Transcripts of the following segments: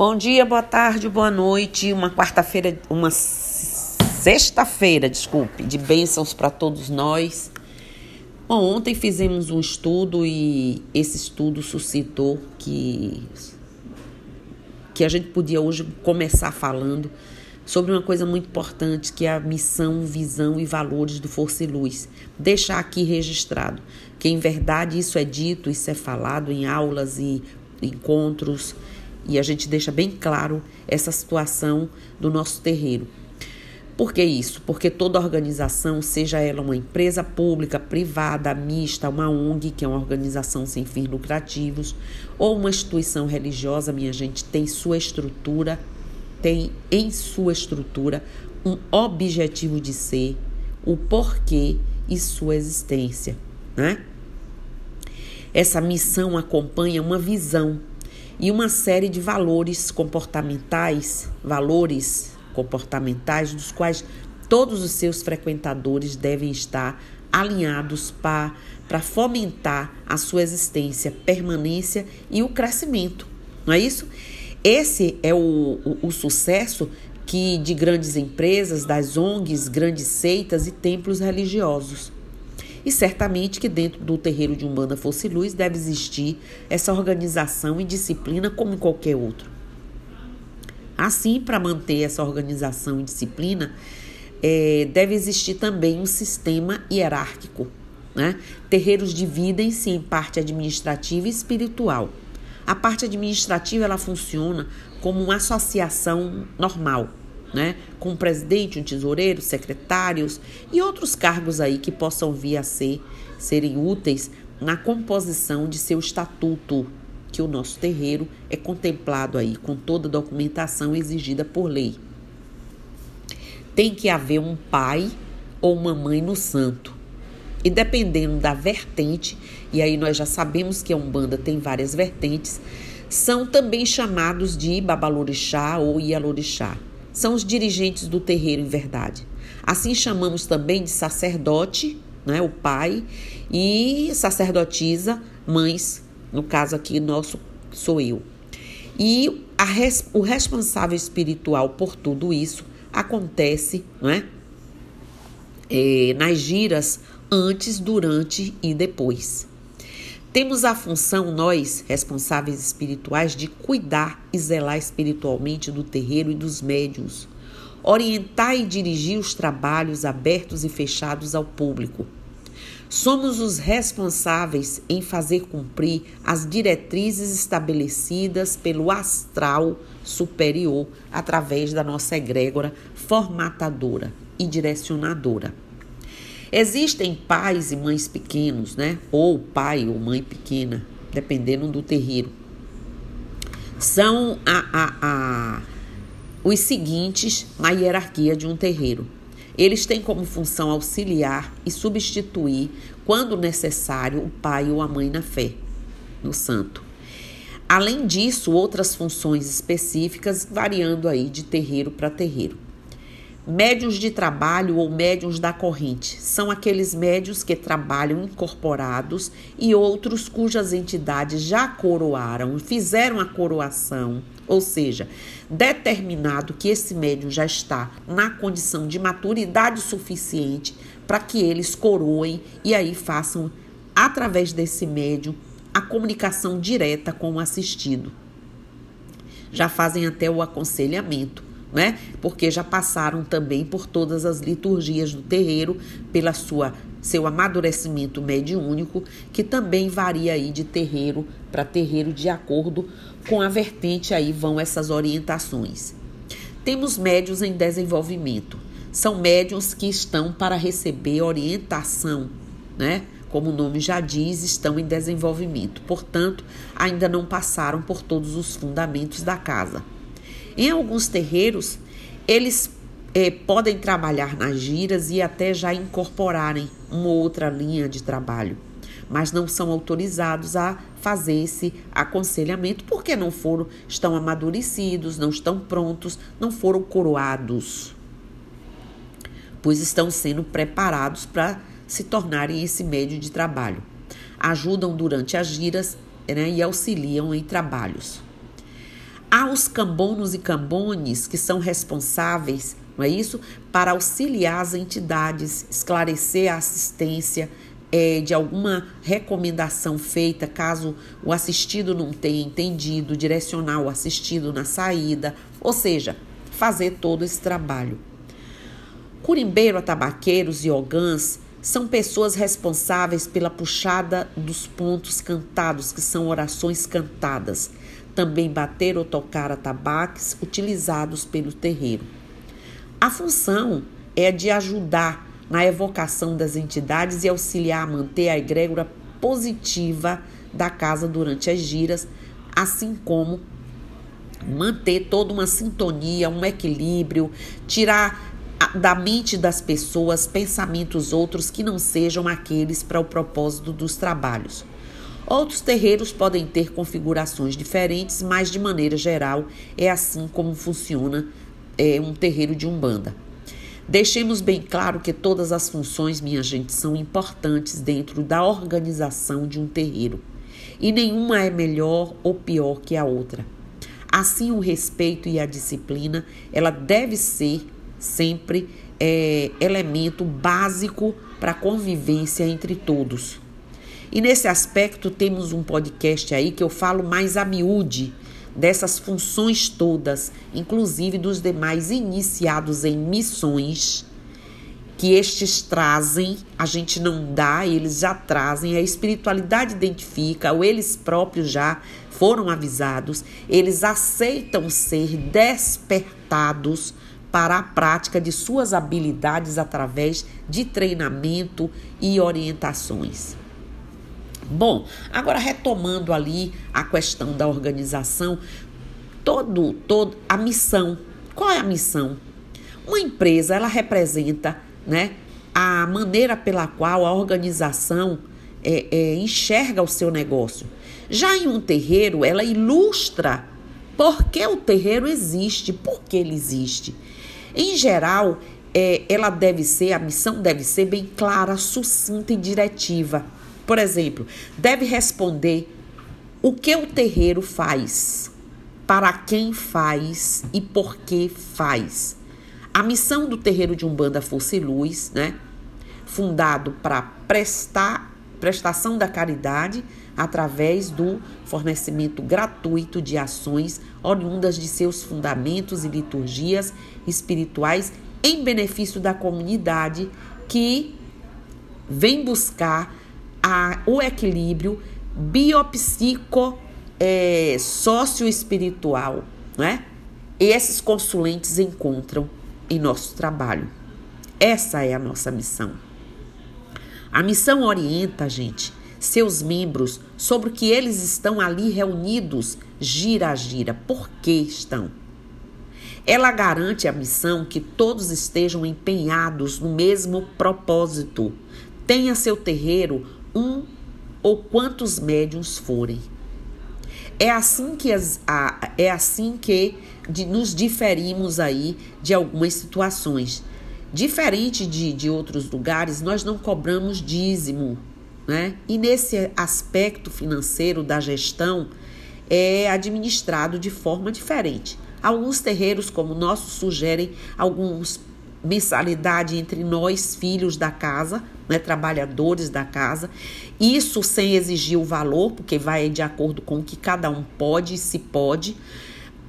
Bom dia, boa tarde, boa noite. Uma quarta-feira, uma sexta-feira, desculpe, de bênçãos para todos nós. Bom, ontem fizemos um estudo e esse estudo suscitou que que a gente podia hoje começar falando sobre uma coisa muito importante que é a missão, visão e valores do Força e Luz. Deixar aqui registrado que em verdade isso é dito, isso é falado em aulas e encontros e a gente deixa bem claro essa situação do nosso terreiro. Por que isso? Porque toda organização, seja ela uma empresa pública, privada, mista, uma ONG, que é uma organização sem fins lucrativos, ou uma instituição religiosa, minha gente, tem sua estrutura, tem em sua estrutura um objetivo de ser, o porquê e sua existência, né? Essa missão acompanha uma visão e uma série de valores comportamentais, valores comportamentais dos quais todos os seus frequentadores devem estar alinhados para fomentar a sua existência, permanência e o crescimento. Não é isso? Esse é o, o, o sucesso que de grandes empresas, das ONGs, grandes seitas e templos religiosos. E certamente que dentro do terreiro de Umbanda Fosse Luz deve existir essa organização e disciplina como em qualquer outro. Assim, para manter essa organização e disciplina, é, deve existir também um sistema hierárquico. Né? Terreiros dividem-se em parte administrativa e espiritual. A parte administrativa ela funciona como uma associação normal, né? Com o presidente, um tesoureiro, secretários e outros cargos aí que possam vir a ser serem úteis na composição de seu estatuto, que o nosso terreiro é contemplado aí com toda a documentação exigida por lei. Tem que haver um pai ou uma mãe no santo. E dependendo da vertente, e aí nós já sabemos que a Umbanda tem várias vertentes, são também chamados de Babalorixá ou Ialorixá são os dirigentes do terreiro, em verdade. Assim chamamos também de sacerdote, né, o pai, e sacerdotisa, mães, no caso aqui nosso sou eu. E res, o responsável espiritual por tudo isso acontece não é? é nas giras antes, durante e depois. Temos a função, nós, responsáveis espirituais, de cuidar e zelar espiritualmente do terreiro e dos médiuns, orientar e dirigir os trabalhos abertos e fechados ao público. Somos os responsáveis em fazer cumprir as diretrizes estabelecidas pelo astral superior através da nossa egrégora formatadora e direcionadora. Existem pais e mães pequenos, né? Ou pai ou mãe pequena, dependendo do terreiro. São a, a, a, os seguintes na hierarquia de um terreiro. Eles têm como função auxiliar e substituir, quando necessário, o pai ou a mãe na fé, no santo. Além disso, outras funções específicas variando aí de terreiro para terreiro. Médios de trabalho ou médios da corrente. São aqueles médios que trabalham incorporados e outros cujas entidades já coroaram, fizeram a coroação, ou seja, determinado que esse médium já está na condição de maturidade suficiente para que eles coroem e aí façam, através desse médium, a comunicação direta com o assistido. Já fazem até o aconselhamento né? Porque já passaram também por todas as liturgias do terreiro, pela sua seu amadurecimento mediúnico, que também varia aí de terreiro para terreiro de acordo com a vertente aí vão essas orientações. Temos médios em desenvolvimento. São médios que estão para receber orientação, né? Como o nome já diz, estão em desenvolvimento. Portanto, ainda não passaram por todos os fundamentos da casa. Em alguns terreiros, eles é, podem trabalhar nas giras e até já incorporarem uma outra linha de trabalho, mas não são autorizados a fazer esse aconselhamento porque não foram, estão amadurecidos, não estão prontos, não foram coroados, pois estão sendo preparados para se tornarem esse médio de trabalho. Ajudam durante as giras né, e auxiliam em trabalhos. Há os cambonos e cambones que são responsáveis, não é isso? Para auxiliar as entidades, esclarecer a assistência é, de alguma recomendação feita, caso o assistido não tenha entendido, direcionar o assistido na saída, ou seja, fazer todo esse trabalho. Curimbeiro, tabaqueiros e ogãs são pessoas responsáveis pela puxada dos pontos cantados, que são orações cantadas. Também bater ou tocar atabaques utilizados pelo terreiro. A função é de ajudar na evocação das entidades e auxiliar a manter a egrégora positiva da casa durante as giras, assim como manter toda uma sintonia, um equilíbrio, tirar da mente das pessoas pensamentos outros que não sejam aqueles para o propósito dos trabalhos. Outros terreiros podem ter configurações diferentes, mas de maneira geral é assim como funciona é, um terreiro de umbanda. Deixemos bem claro que todas as funções, minha gente, são importantes dentro da organização de um terreiro e nenhuma é melhor ou pior que a outra. Assim, o respeito e a disciplina, ela deve ser sempre é, elemento básico para a convivência entre todos. E nesse aspecto temos um podcast aí que eu falo mais a miúde dessas funções todas, inclusive dos demais iniciados em missões, que estes trazem, a gente não dá, eles já trazem, a espiritualidade identifica, ou eles próprios já foram avisados, eles aceitam ser despertados para a prática de suas habilidades através de treinamento e orientações. Bom, agora retomando ali a questão da organização, todo, todo a missão. Qual é a missão? Uma empresa, ela representa, né, a maneira pela qual a organização é, é, enxerga o seu negócio. Já em um terreiro, ela ilustra por que o terreiro existe, por que ele existe. Em geral, é, ela deve ser, a missão deve ser bem clara, sucinta e diretiva. Por exemplo, deve responder o que o terreiro faz, para quem faz e por que faz. A missão do terreiro de Umbanda Força e Luz, né? Fundado para prestar prestação da caridade através do fornecimento gratuito de ações oriundas de seus fundamentos e liturgias espirituais em benefício da comunidade que vem buscar a, o equilíbrio biopsico é, socioespiritual, é? E esses consulentes encontram em nosso trabalho. Essa é a nossa missão. A missão orienta, gente, seus membros sobre o que eles estão ali reunidos, gira a gira. Por que estão? Ela garante a missão que todos estejam empenhados no mesmo propósito. Tenha seu terreiro um ou quantos médiums forem. É assim que, as, a, é assim que de, nos diferimos aí de algumas situações. Diferente de, de outros lugares, nós não cobramos dízimo, né? E nesse aspecto financeiro da gestão é administrado de forma diferente. Alguns terreiros, como o nosso, sugerem alguns mensalidade entre nós, filhos da casa, né, trabalhadores da casa. Isso sem exigir o valor, porque vai de acordo com o que cada um pode e se pode.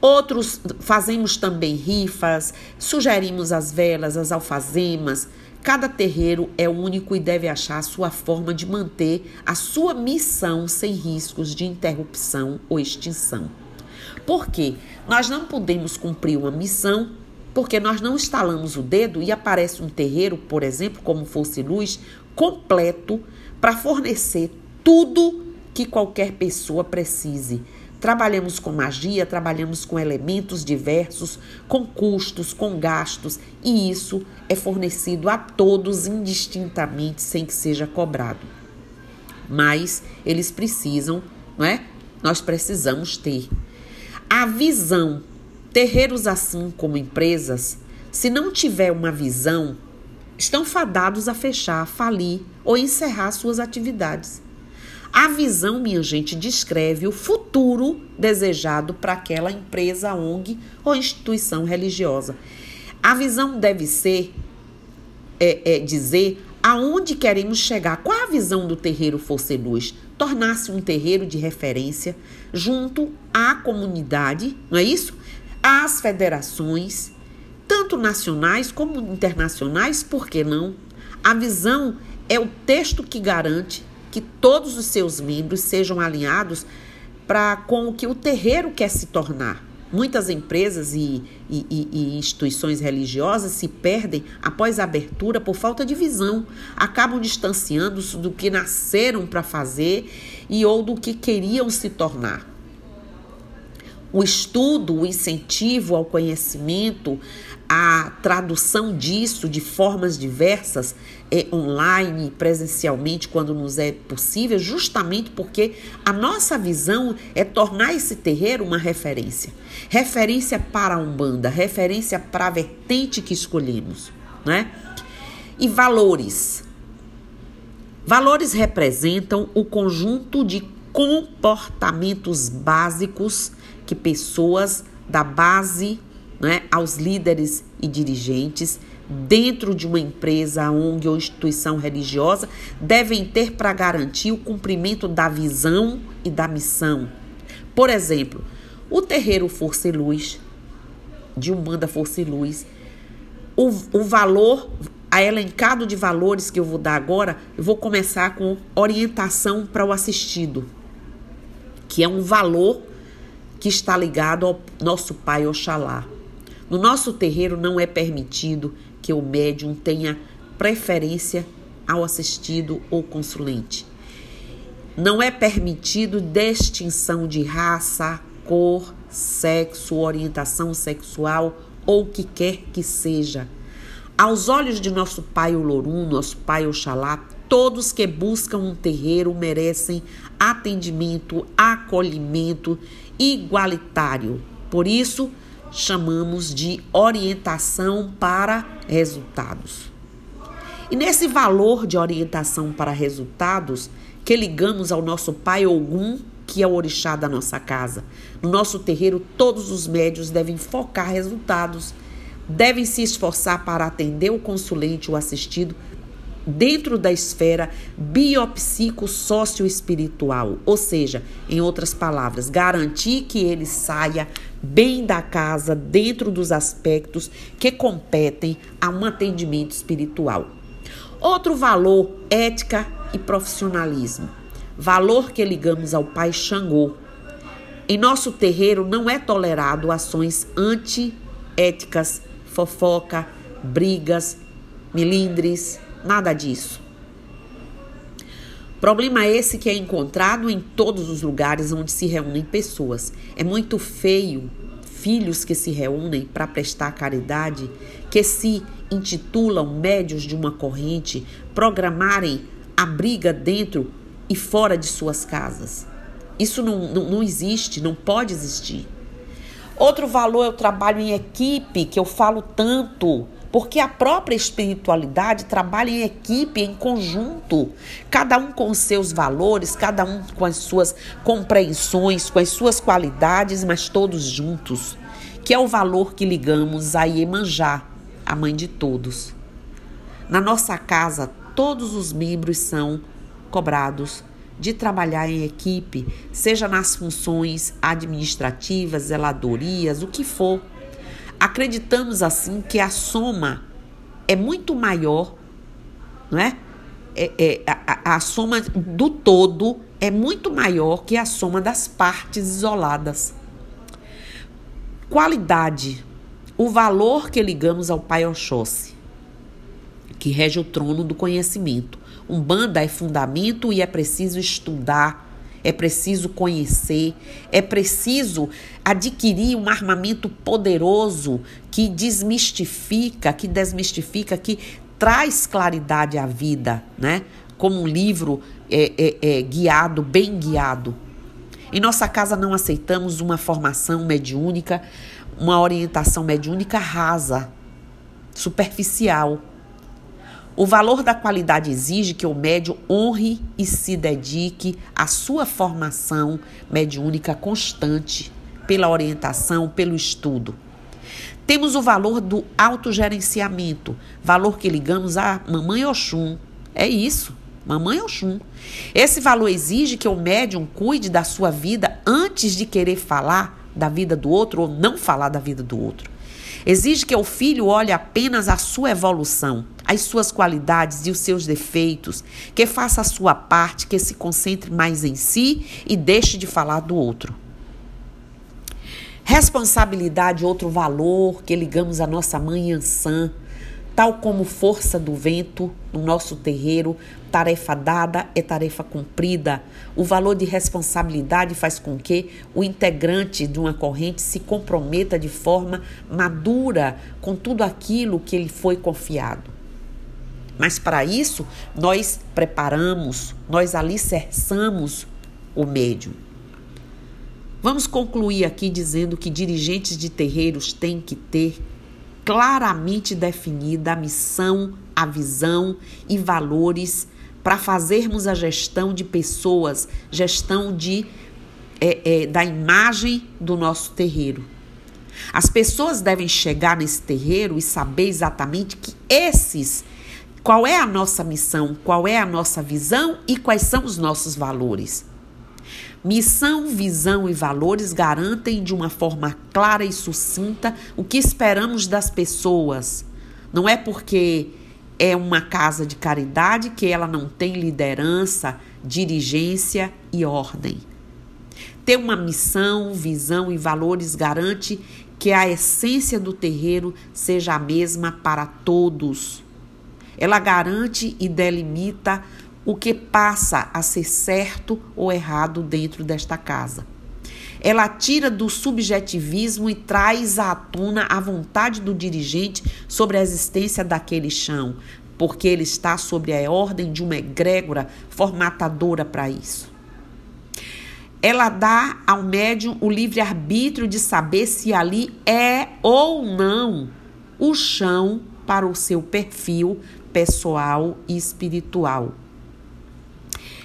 Outros fazemos também rifas, sugerimos as velas, as alfazemas. Cada terreiro é único e deve achar a sua forma de manter a sua missão sem riscos de interrupção ou extinção. Porque nós não podemos cumprir uma missão porque nós não instalamos o dedo e aparece um terreiro, por exemplo, como fosse luz, completo para fornecer tudo que qualquer pessoa precise. Trabalhamos com magia, trabalhamos com elementos diversos, com custos, com gastos, e isso é fornecido a todos indistintamente sem que seja cobrado. Mas eles precisam, não é? Nós precisamos ter a visão Terreiros, assim como empresas, se não tiver uma visão, estão fadados a fechar, falir ou encerrar suas atividades. A visão, minha gente, descreve o futuro desejado para aquela empresa, ONG ou instituição religiosa. A visão deve ser é, é, dizer aonde queremos chegar. Qual a visão do terreiro Força Luz? Tornar-se um terreiro de referência junto à comunidade, não é isso? Às federações, tanto nacionais como internacionais, por que não? A visão é o texto que garante que todos os seus membros sejam alinhados para com o que o terreiro quer se tornar. Muitas empresas e, e, e, instituições religiosas se perdem após a abertura por falta de visão, acabam distanciando-se do que nasceram para fazer e ou do que queriam se tornar. O estudo, o incentivo ao conhecimento, a tradução disso de formas diversas, é, online, presencialmente, quando nos é possível, justamente porque a nossa visão é tornar esse terreiro uma referência. Referência para a Umbanda, referência para a vertente que escolhemos, né? E valores. Valores representam o conjunto de comportamentos básicos que pessoas da base né, aos líderes e dirigentes dentro de uma empresa, ONG ou instituição religiosa devem ter para garantir o cumprimento da visão e da missão. Por exemplo, o terreiro Força e Luz, de Umbanda Força e Luz, o, o valor, a elencado de valores que eu vou dar agora, eu vou começar com orientação para o assistido, que é um valor que está ligado ao nosso Pai Oxalá. No nosso terreiro não é permitido que o médium tenha preferência ao assistido ou consulente. Não é permitido distinção de raça, cor, sexo, orientação sexual ou o que quer que seja. Aos olhos de nosso Pai Olorum, nosso Pai Oxalá, todos que buscam um terreiro merecem atendimento, acolhimento igualitário. Por isso, chamamos de orientação para resultados. E nesse valor de orientação para resultados, que ligamos ao nosso pai Ogum, que é o orixá da nossa casa. No nosso terreiro, todos os médios devem focar resultados, devem se esforçar para atender o consulente ou assistido dentro da esfera biopsico-socioespiritual, ou seja, em outras palavras, garantir que ele saia bem da casa dentro dos aspectos que competem a um atendimento espiritual. Outro valor, ética e profissionalismo. Valor que ligamos ao Pai Xangô. Em nosso terreiro não é tolerado ações antiéticas, fofoca, brigas, milindres, Nada disso. Problema esse que é encontrado em todos os lugares onde se reúnem pessoas. É muito feio filhos que se reúnem para prestar caridade, que se intitulam médios de uma corrente, programarem a briga dentro e fora de suas casas. Isso não, não, não existe, não pode existir. Outro valor é o trabalho em equipe, que eu falo tanto porque a própria espiritualidade trabalha em equipe, em conjunto, cada um com os seus valores, cada um com as suas compreensões, com as suas qualidades, mas todos juntos, que é o valor que ligamos a Iemanjá, a mãe de todos. Na nossa casa, todos os membros são cobrados de trabalhar em equipe, seja nas funções administrativas, zeladorias, o que for Acreditamos assim que a soma é muito maior, não é? é, é a, a soma do todo é muito maior que a soma das partes isoladas. Qualidade, o valor que ligamos ao Pai Oxóssi, que rege o trono do conhecimento. Um banda é fundamento e é preciso estudar é preciso conhecer, é preciso adquirir um armamento poderoso que desmistifica, que desmistifica, que traz claridade à vida, né? Como um livro é, é, é, guiado, bem guiado. Em nossa casa não aceitamos uma formação mediúnica, uma orientação mediúnica rasa, superficial. O valor da qualidade exige que o médium honre e se dedique à sua formação mediúnica constante, pela orientação, pelo estudo. Temos o valor do autogerenciamento, valor que ligamos a Mamãe Oxum. É isso, Mamãe Oxum. Esse valor exige que o médium cuide da sua vida antes de querer falar da vida do outro ou não falar da vida do outro. Exige que o filho olhe apenas a sua evolução, as suas qualidades e os seus defeitos, que faça a sua parte, que se concentre mais em si e deixe de falar do outro. Responsabilidade, outro valor que ligamos à nossa mãe Ansã, tal como força do vento no nosso terreiro, tarefa dada é tarefa cumprida. O valor de responsabilidade faz com que o integrante de uma corrente se comprometa de forma madura com tudo aquilo que lhe foi confiado. Mas para isso, nós preparamos, nós alicerçamos o médium. Vamos concluir aqui dizendo que dirigentes de terreiros têm que ter claramente definida a missão, a visão e valores para fazermos a gestão de pessoas, gestão de, é, é, da imagem do nosso terreiro. As pessoas devem chegar nesse terreiro e saber exatamente que esses, qual é a nossa missão, qual é a nossa visão e quais são os nossos valores. Missão, visão e valores garantem de uma forma clara e sucinta o que esperamos das pessoas. Não é porque é uma casa de caridade que ela não tem liderança, dirigência e ordem. Ter uma missão, visão e valores garante que a essência do terreiro seja a mesma para todos. Ela garante e delimita o que passa a ser certo ou errado dentro desta casa. Ela tira do subjetivismo e traz à tona a vontade do dirigente sobre a existência daquele chão, porque ele está sob a ordem de uma egrégora formatadora para isso. Ela dá ao médium o livre-arbítrio de saber se ali é ou não o chão para o seu perfil pessoal e espiritual.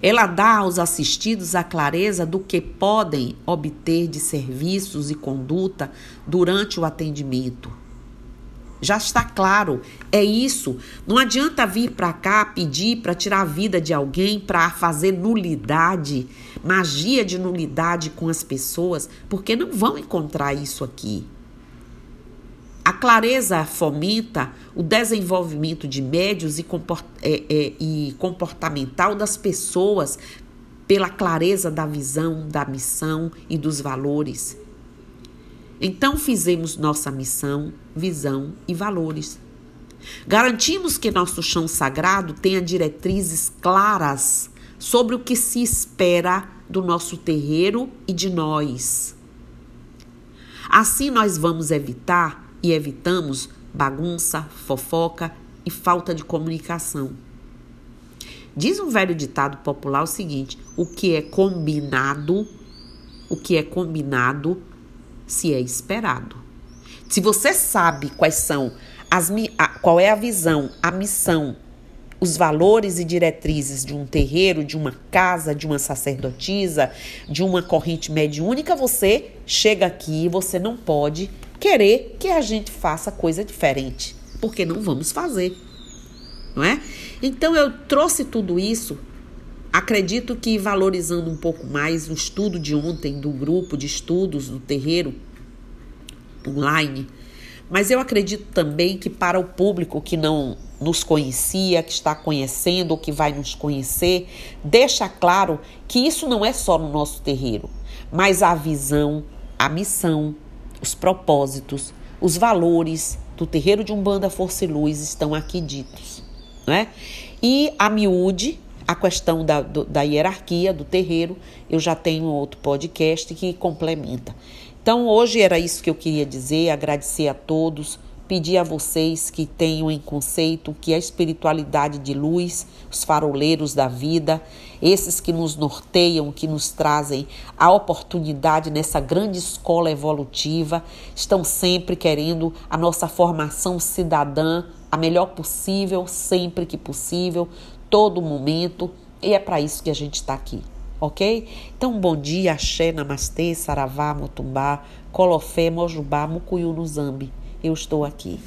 Ela dá aos assistidos a clareza do que podem obter de serviços e conduta durante o atendimento. Já está claro, é isso. Não adianta vir para cá pedir para tirar a vida de alguém, para fazer nulidade, magia de nulidade com as pessoas, porque não vão encontrar isso aqui. A clareza fomenta o desenvolvimento de médios e, comport é, é, e comportamental das pessoas pela clareza da visão, da missão e dos valores. Então fizemos nossa missão, visão e valores. Garantimos que nosso chão sagrado tenha diretrizes claras sobre o que se espera do nosso terreiro e de nós. Assim, nós vamos evitar e evitamos bagunça, fofoca e falta de comunicação. Diz um velho ditado popular o seguinte: o que é combinado, o que é combinado se é esperado. Se você sabe quais são as qual é a visão, a missão, os valores e diretrizes de um terreiro, de uma casa, de uma sacerdotisa, de uma corrente mediúnica, você chega aqui e você não pode querer que a gente faça coisa diferente, porque não vamos fazer, não é? Então eu trouxe tudo isso, acredito que valorizando um pouco mais o estudo de ontem do grupo de estudos do terreiro online, mas eu acredito também que para o público que não nos conhecia, que está conhecendo ou que vai nos conhecer, deixa claro que isso não é só no nosso terreiro, mas a visão, a missão, os propósitos, os valores do terreiro de Umbanda Força e Luz estão aqui ditos. Né? E a miúde, a questão da, do, da hierarquia do terreiro, eu já tenho outro podcast que complementa. Então, hoje era isso que eu queria dizer, agradecer a todos pedir a vocês que tenham em conceito que a espiritualidade de luz, os faroleiros da vida, esses que nos norteiam, que nos trazem a oportunidade nessa grande escola evolutiva, estão sempre querendo a nossa formação cidadã a melhor possível, sempre que possível, todo momento. E é para isso que a gente está aqui, ok? Então, bom dia, axé, namastê, saravá, motumbá, colofé, mojubá, mucuyu no zambi. Eu estou aqui.